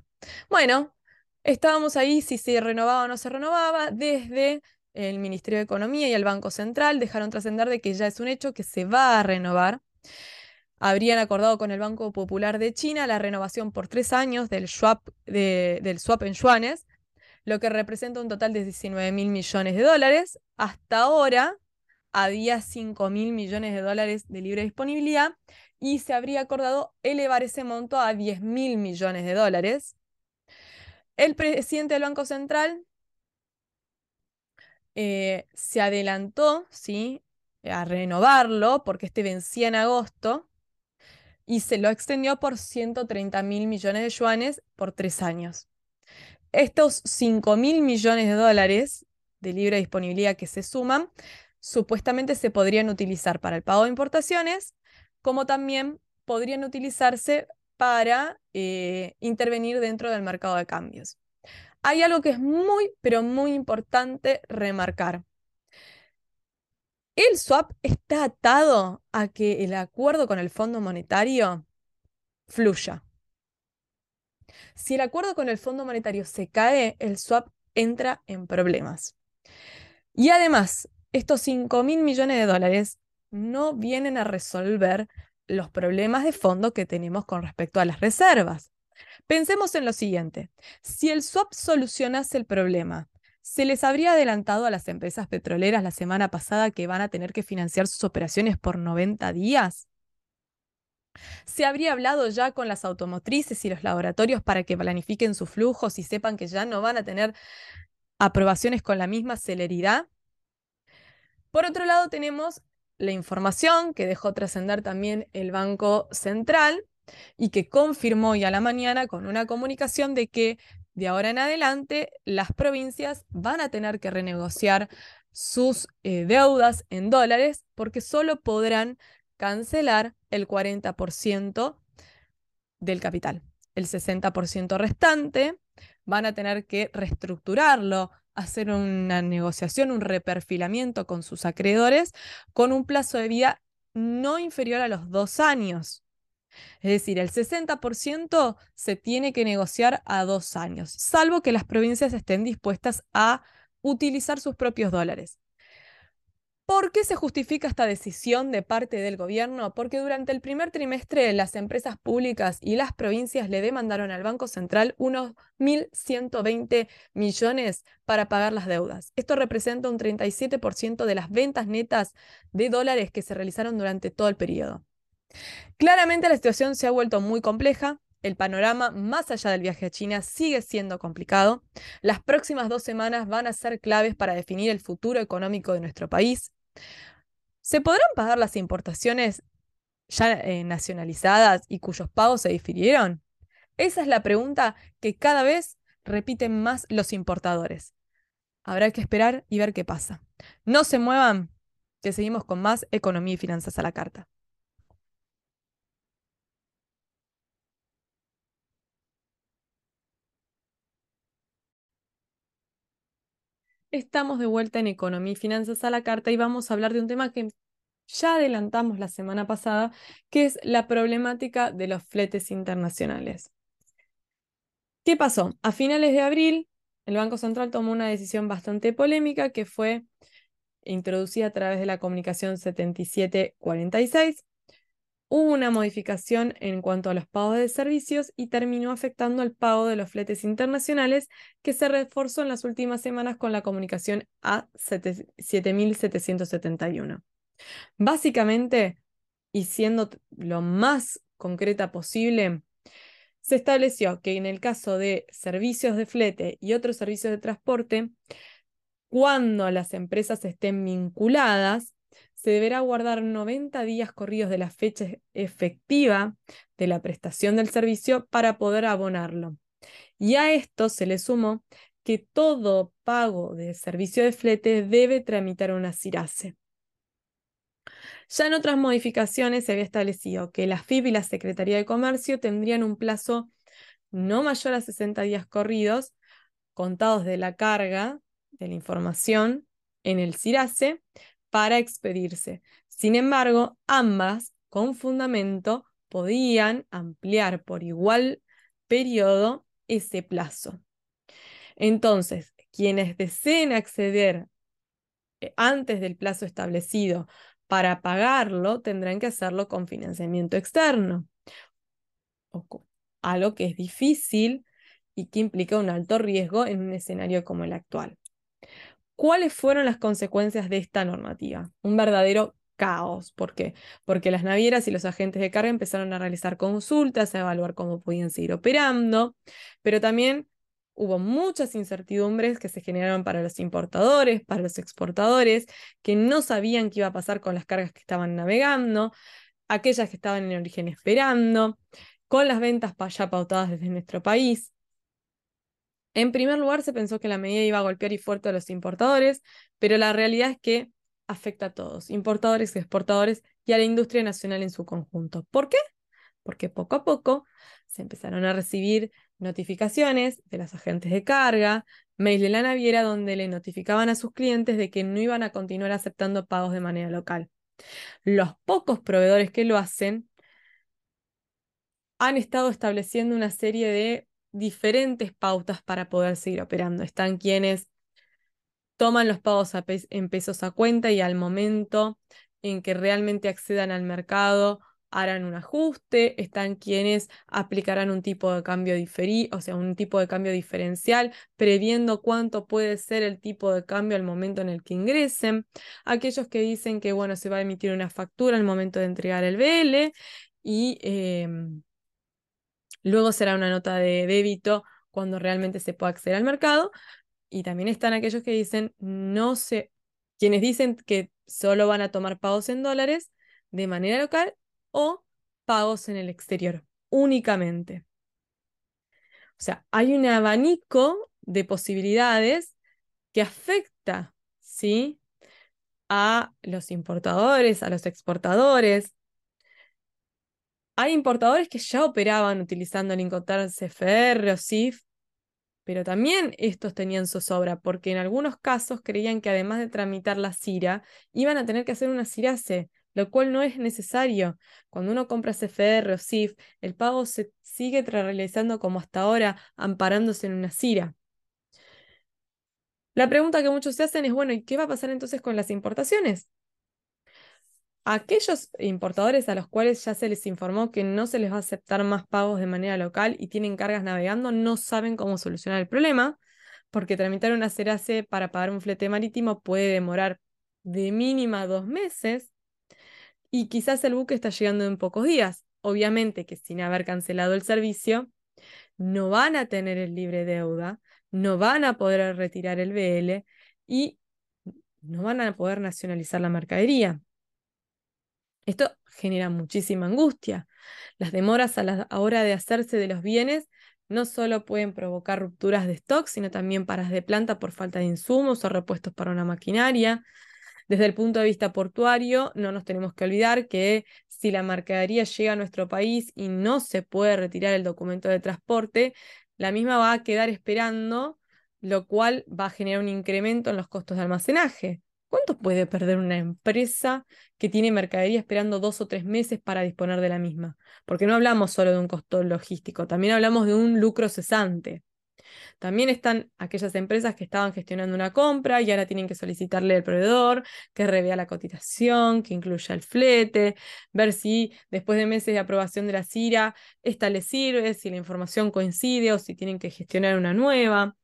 A: Bueno, estábamos ahí si se renovaba o no se renovaba. Desde el Ministerio de Economía y el Banco Central dejaron trascender de que ya es un hecho que se va a renovar habrían acordado con el Banco Popular de China la renovación por tres años del swap, del swap en yuanes, lo que representa un total de 19 mil millones de dólares. Hasta ahora había 5 mil millones de dólares de libre disponibilidad y se habría acordado elevar ese monto a 10 mil millones de dólares. El presidente del Banco Central eh, se adelantó ¿sí? a renovarlo porque este vencía en agosto y se lo extendió por 130 mil millones de yuanes por tres años. Estos 5 mil millones de dólares de libre disponibilidad que se suman, supuestamente se podrían utilizar para el pago de importaciones, como también podrían utilizarse para eh, intervenir dentro del mercado de cambios hay algo que es muy, pero muy importante remarcar. El swap está atado a que el acuerdo con el Fondo Monetario fluya. Si el acuerdo con el Fondo Monetario se cae, el swap entra en problemas. Y además, estos 5 mil millones de dólares no vienen a resolver los problemas de fondo que tenemos con respecto a las reservas. Pensemos en lo siguiente, si el swap solucionase el problema, ¿se les habría adelantado a las empresas petroleras la semana pasada que van a tener que financiar sus operaciones por 90 días? ¿Se habría hablado ya con las automotrices y los laboratorios para que planifiquen sus flujos y sepan que ya no van a tener aprobaciones con la misma celeridad? Por otro lado, tenemos la información que dejó trascender también el Banco Central y que confirmó hoy a la mañana con una comunicación de que de ahora en adelante las provincias van a tener que renegociar sus eh, deudas en dólares porque solo podrán cancelar el 40% del capital. El 60% restante van a tener que reestructurarlo, hacer una negociación, un reperfilamiento con sus acreedores con un plazo de vida no inferior a los dos años. Es decir, el 60% se tiene que negociar a dos años, salvo que las provincias estén dispuestas a utilizar sus propios dólares. ¿Por qué se justifica esta decisión de parte del gobierno? Porque durante el primer trimestre las empresas públicas y las provincias le demandaron al Banco Central unos 1.120 millones para pagar las deudas. Esto representa un 37% de las ventas netas de dólares que se realizaron durante todo el periodo. Claramente la situación se ha vuelto muy compleja. El panorama más allá del viaje a China sigue siendo complicado. Las próximas dos semanas van a ser claves para definir el futuro económico de nuestro país. ¿Se podrán pagar las importaciones ya eh, nacionalizadas y cuyos pagos se difirieron? Esa es la pregunta que cada vez repiten más los importadores. Habrá que esperar y ver qué pasa. No se muevan, que seguimos con más economía y finanzas a la carta. Estamos de vuelta en Economía y Finanzas a la Carta y vamos a hablar de un tema que ya adelantamos la semana pasada, que es la problemática de los fletes internacionales. ¿Qué pasó? A finales de abril, el Banco Central tomó una decisión bastante polémica que fue introducida a través de la comunicación 7746, Hubo una modificación en cuanto a los pagos de servicios y terminó afectando el pago de los fletes internacionales que se reforzó en las últimas semanas con la comunicación A7771. Básicamente, y siendo lo más concreta posible, se estableció que en el caso de servicios de flete y otros servicios de transporte, cuando las empresas estén vinculadas, se deberá guardar 90 días corridos de la fecha efectiva de la prestación del servicio para poder abonarlo. Y a esto se le sumó que todo pago de servicio de flete debe tramitar una CIRASE. Ya en otras modificaciones se había establecido que la FIB y la Secretaría de Comercio tendrían un plazo no mayor a 60 días corridos, contados de la carga de la información en el CIRASE, para expedirse. Sin embargo, ambas, con fundamento, podían ampliar por igual periodo ese plazo. Entonces, quienes deseen acceder eh, antes del plazo establecido para pagarlo, tendrán que hacerlo con financiamiento externo, algo que es difícil y que implica un alto riesgo en un escenario como el actual. ¿Cuáles fueron las consecuencias de esta normativa? Un verdadero caos. ¿Por qué? Porque las navieras y los agentes de carga empezaron a realizar consultas, a evaluar cómo podían seguir operando, pero también hubo muchas incertidumbres que se generaron para los importadores, para los exportadores, que no sabían qué iba a pasar con las cargas que estaban navegando, aquellas que estaban en origen esperando, con las ventas ya pautadas desde nuestro país. En primer lugar, se pensó que la medida iba a golpear y fuerte a los importadores, pero la realidad es que afecta a todos, importadores exportadores, y a la industria nacional en su conjunto. ¿Por qué? Porque poco a poco se empezaron a recibir notificaciones de los agentes de carga, mail de la naviera donde le notificaban a sus clientes de que no iban a continuar aceptando pagos de manera local. Los pocos proveedores que lo hacen han estado estableciendo una serie de diferentes pautas para poder seguir operando. Están quienes toman los pagos en pesos a cuenta y al momento en que realmente accedan al mercado harán un ajuste, están quienes aplicarán un tipo de cambio diferido, o sea, un tipo de cambio diferencial, previendo cuánto puede ser el tipo de cambio al momento en el que ingresen, aquellos que dicen que, bueno, se va a emitir una factura al momento de entregar el BL y em, luego será una nota de débito cuando realmente se pueda acceder al mercado, y también están aquellos que dicen, no sé, quienes dicen que solo van a tomar pagos en dólares de manera local o pagos en el exterior únicamente. O sea, hay un abanico de posibilidades que afecta, ¿sí? A los importadores, a los exportadores. Hay importadores que ya operaban utilizando el Incoterm CFR o CIF, pero también estos tenían zozobra, porque en algunos casos creían que además de tramitar la CIRA, iban a tener que hacer una CIRACE, lo cual no es necesario. Cuando uno compra CFR o CIF, el pago se sigue realizando como hasta ahora, amparándose en una CIRA. La pregunta que muchos se hacen es, bueno, ¿y qué va a pasar entonces con las importaciones? Aquellos importadores a los cuales ya se les informó que no se les va a aceptar más pagos de manera local y tienen cargas navegando, no saben cómo solucionar el problema, porque tramitar una CERACE para pagar un flete marítimo puede demorar de mínima dos meses y quizás el buque está llegando en pocos días. Obviamente que sin haber cancelado el servicio, no van a tener el libre deuda, no van a poder retirar el BL y no van a poder nacionalizar la mercadería. Esto genera muchísima angustia. Las demoras a la hora de hacerse de los bienes no solo pueden provocar rupturas de stock, sino también paras de planta por falta de insumos o repuestos para una maquinaria. Desde el punto de vista portuario, no nos tenemos que olvidar que si la mercadería llega a nuestro país y no se puede retirar el documento de transporte, la misma va a quedar esperando, lo cual va a generar un incremento en los costos de almacenaje. ¿Cuánto puede perder una empresa que tiene mercadería esperando dos o tres meses para disponer de la misma? Porque no hablamos solo de un costo logístico, también hablamos de un lucro cesante. También están aquellas empresas que estaban gestionando una compra y ahora tienen que solicitarle al proveedor que revea la cotización, que incluya el flete, ver si después de meses de aprobación de la CIRA, esta les sirve, si la información coincide o si tienen que gestionar una nueva.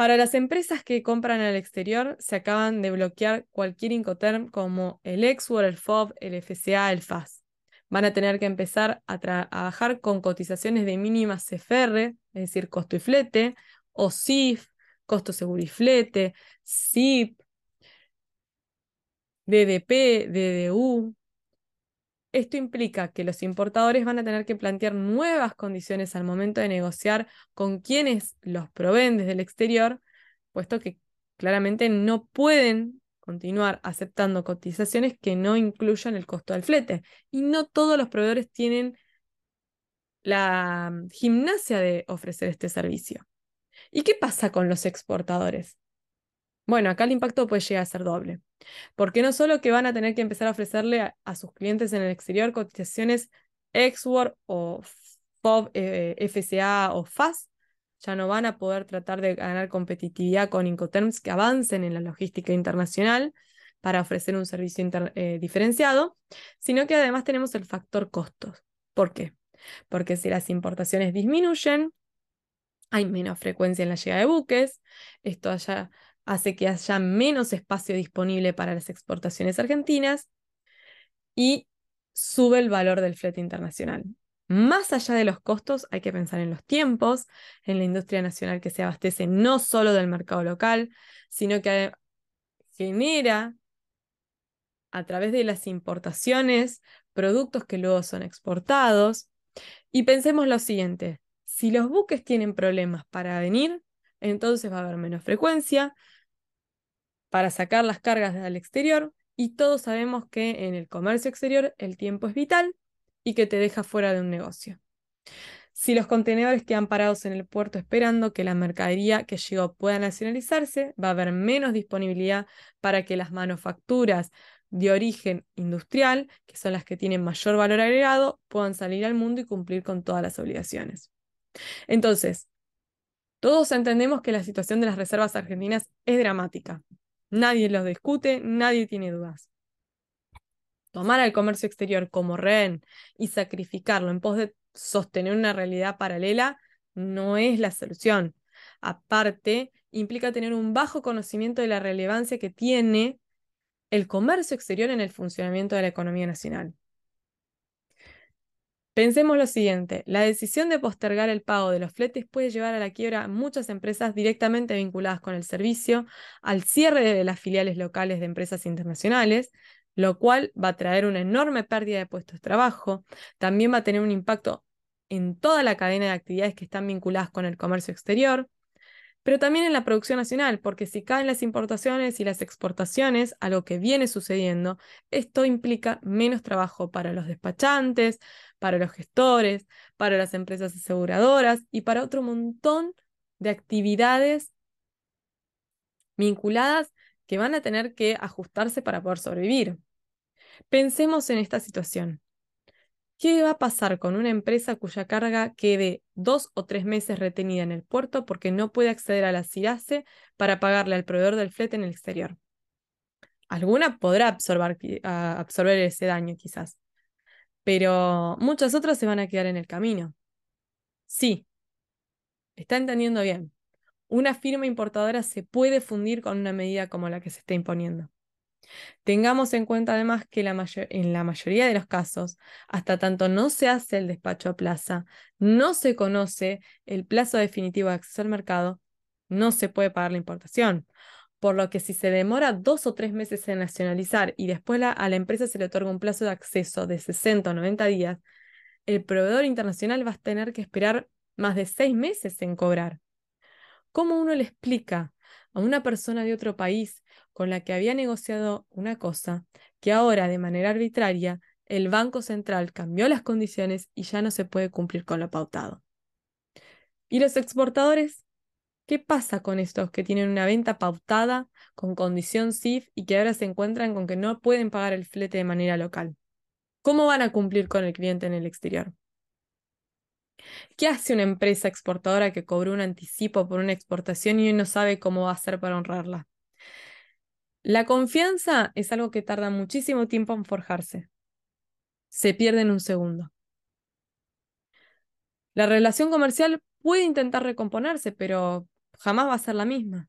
A: Para las empresas que compran al exterior, se acaban de bloquear cualquier Incoterm como el Exword, el FOB, el FCA, el FAS van a tener que empezar a trabajar con cotizaciones de mínimas CFR, es decir, costo y flete, o CIF, costo seguro y flete, CIP, DDP, DDU. Esto implica que los importadores van a tener que plantear nuevas condiciones al momento de negociar con quienes los proveen desde el exterior, puesto que claramente no pueden continuar aceptando cotizaciones que no incluyan el costo del flete. Y no todos los proveedores tienen la mm, gimnasia de ofrecer este servicio. ¿Y qué pasa con los exportadores? Bueno, acá el impacto puede llegar a ser doble, porque no solo que van a tener que empezar a ofrecerle a, sus clientes en el exterior cotizaciones Export o FOB, eh, FCA o FAS, ya no van a poder tratar de ganar competitividad con Incoterms que avancen en la logística internacional para ofrecer un servicio eh, diferenciado, sino que además tenemos el factor costos. ¿Por qué? Porque si las importaciones disminuyen, hay menos frecuencia en la llegada de buques, esto ya hace que haya menos espacio disponible para las exportaciones argentinas y sube el valor del flete internacional. Más allá de los costos, hay que pensar en los tiempos, en la industria nacional que se abastece no solo del mercado local, sino que genera a través de las importaciones productos que luego son exportados. Y pensemos lo siguiente, si los buques tienen problemas para venir, entonces va a haber menos frecuencia para sacar las cargas al exterior y todos sabemos que en el comercio exterior el tiempo es vital y que te deja fuera de un negocio. Si los contenedores quedan parados en el puerto esperando que la mercadería que llegó pueda nacionalizarse, va a haber menos disponibilidad para que las manufacturas de origen industrial, que son las que tienen mayor valor agregado, puedan salir al mundo y cumplir con todas las obligaciones. Entonces, todos entendemos que la situación de las reservas argentinas es dramática. Nadie lo discute, nadie tiene dudas. Tomar al comercio exterior como rehén y sacrificarlo en pos de sostener una realidad paralela no es la solución. Aparte, implica tener un bajo conocimiento de la relevancia que tiene el comercio exterior en el funcionamiento de la economía nacional. Pensemos lo siguiente, la decisión de postergar el pago de los fletes puede llevar a la quiebra a muchas empresas directamente vinculadas con el servicio, al cierre de las filiales locales de empresas internacionales, lo cual va a traer una enorme pérdida de puestos de trabajo, también va a tener un impacto en toda la cadena de actividades que están vinculadas con el comercio exterior, pero también en la producción nacional, porque si caen las importaciones y las exportaciones, algo que viene sucediendo, esto implica menos trabajo para los despachantes, para los gestores, para las empresas aseguradoras y para otro montón de actividades vinculadas que van a tener que ajustarse para poder sobrevivir. Pensemos en esta situación. ¿Qué va a pasar con una empresa cuya carga quede dos o tres meses retenida en el puerto porque no puede acceder a la CIRASE para pagarle al proveedor del flete en el exterior? Alguna podrá absorber, absorber ese daño quizás, pero muchas otras se van a quedar en el camino. Sí, está entendiendo bien. Una firma importadora se puede fundir con una medida como la que se está imponiendo. Tengamos en cuenta además que en la mayoría de los casos, hasta tanto no se hace el despacho a plaza, no se conoce el plazo definitivo de acceso al mercado, no se puede pagar la importación. Por lo que si se demora dos o tres meses en nacionalizar y después a la empresa se le otorga un plazo de acceso de 60 o 90 días, el proveedor internacional va a tener que esperar más de seis meses en cobrar. ¿Cómo uno le explica a una persona de otro país con la que había negociado una cosa, que ahora de manera arbitraria el Banco Central cambió las condiciones y ya no se puede cumplir con lo pautado. ¿Y los exportadores? ¿Qué pasa con estos que tienen una venta pautada con condición CIF y que ahora se encuentran con que no pueden pagar el flete de manera local? ¿Cómo van a cumplir con el cliente en el exterior? ¿Qué hace una empresa exportadora que cobró un anticipo por una exportación y hoy no sabe cómo va a hacer para honrarla? La confianza es algo que tarda muchísimo tiempo en forjarse. Se pierde en un segundo. La relación comercial puede intentar recomponerse, pero jamás va a ser la misma.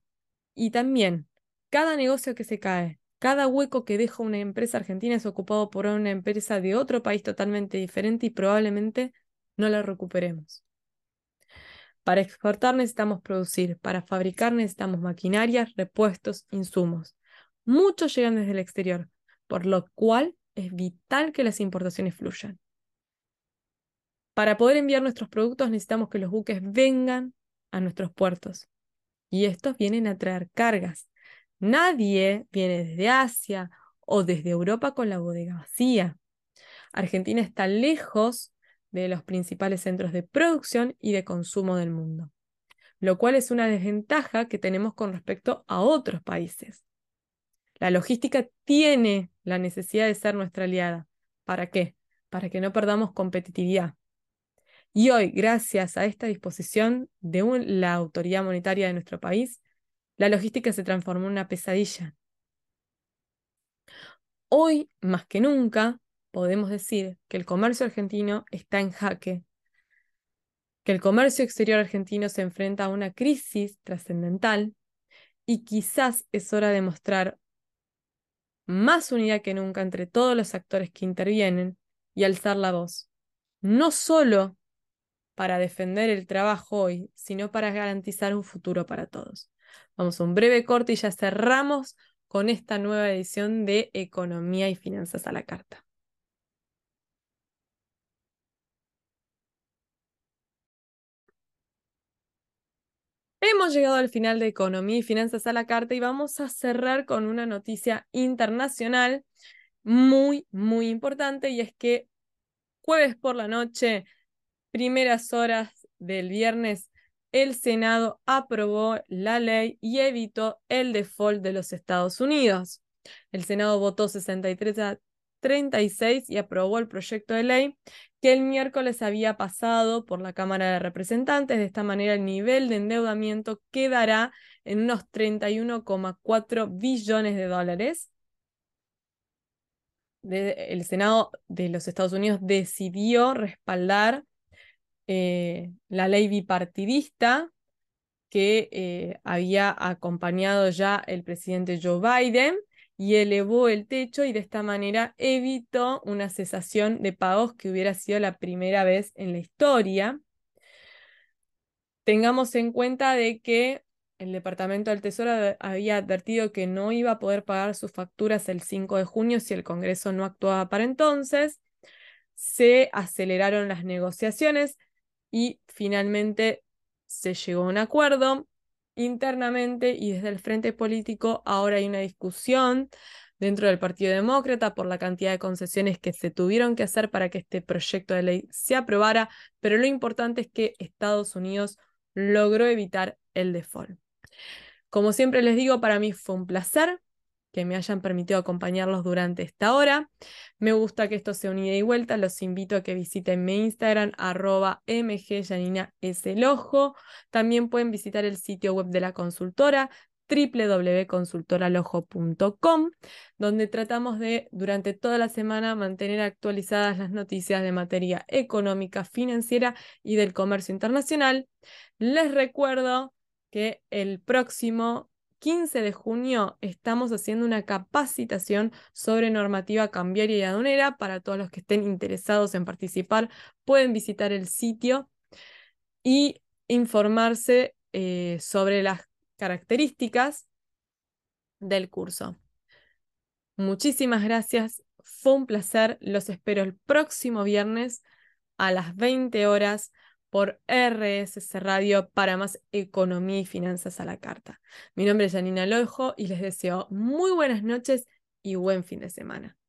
A: Y también, cada negocio que se cae, cada hueco que deja una empresa argentina es ocupado por una empresa de otro país totalmente diferente y probablemente no la recuperemos. Para exportar necesitamos producir, para fabricar necesitamos maquinarias, repuestos, insumos. Muchos llegan desde el exterior, por lo cual es vital que las importaciones fluyan. Para poder enviar nuestros productos necesitamos que los buques vengan a nuestros puertos. Y estos vienen a traer cargas. Nadie viene desde Asia o desde Europa con la bodega vacía. Argentina está lejos de los principales centros de producción y de consumo del mundo, lo cual es una desventaja que tenemos con respecto a otros países. La logística tiene la necesidad de ser nuestra aliada. ¿Para qué? Para que no perdamos competitividad. Y hoy, gracias a esta disposición de la autoridad monetaria de nuestro país, la logística se transformó en una pesadilla. Hoy, más que nunca, podemos decir que el comercio argentino está en jaque, que el comercio exterior argentino se enfrenta a una crisis trascendental y quizás es hora de mostrar más unidad que nunca entre todos los actores que intervienen y alzar la voz, no solo para defender el trabajo hoy, sino para garantizar un futuro para todos. Vamos a un breve corte y ya cerramos con esta nueva edición de Economía y Finanzas a la Carta. Hemos llegado al final de Economía y Finanzas a la Carta y vamos a cerrar con una noticia internacional muy, muy importante y es que jueves por la noche, primeras horas del viernes, el Senado aprobó la ley y evitó el default de los Estados Unidos. El Senado votó 63 a 36 y aprobó el proyecto de ley que el miércoles había pasado por la Cámara de Representantes. De esta manera, el nivel de endeudamiento quedará en unos 31,4 billones de dólares. el Senado de los Estados Unidos decidió respaldar eh, la ley bipartidista que eh, había acompañado ya el presidente Joe Biden y elevó el techo y de esta manera evitó una cesación de pagos que hubiera sido la primera vez en la historia. Tengamos en cuenta de que el Departamento del Tesoro había advertido que no iba a poder pagar sus facturas el 5 de junio si el Congreso no actuaba para entonces. Se aceleraron las negociaciones y finalmente se llegó a un acuerdo internamente y desde el frente político ahora hay una discusión dentro del Partido Demócrata por la cantidad de concesiones que se tuvieron que hacer para que este proyecto de ley se aprobara, pero lo importante es que Estados Unidos logró evitar el default. Como siempre les digo, para mí fue un placer que me hayan permitido acompañarlos durante esta hora. Me gusta que esto sea un ida y vuelta. Los invito a que visiten mi Instagram, arroba mgyaninaeselojo. También pueden visitar el sitio web de la consultora www.consultoralojo.com, donde tratamos de, durante toda la semana, mantener actualizadas las noticias de materia económica, financiera y del comercio internacional. Les recuerdo que el próximo 15 de junio estamos haciendo una capacitación sobre normativa cambiaria y aduanera. Para todos los que estén interesados en participar, pueden visitar el sitio y informarse eh, sobre las características del curso. Muchísimas gracias, fue un placer, los espero el próximo viernes a las 20 horas por RSS Radio para más economía y finanzas a la carta. Mi nombre es Janina Lojo y les deseo muy buenas noches y buen fin de semana.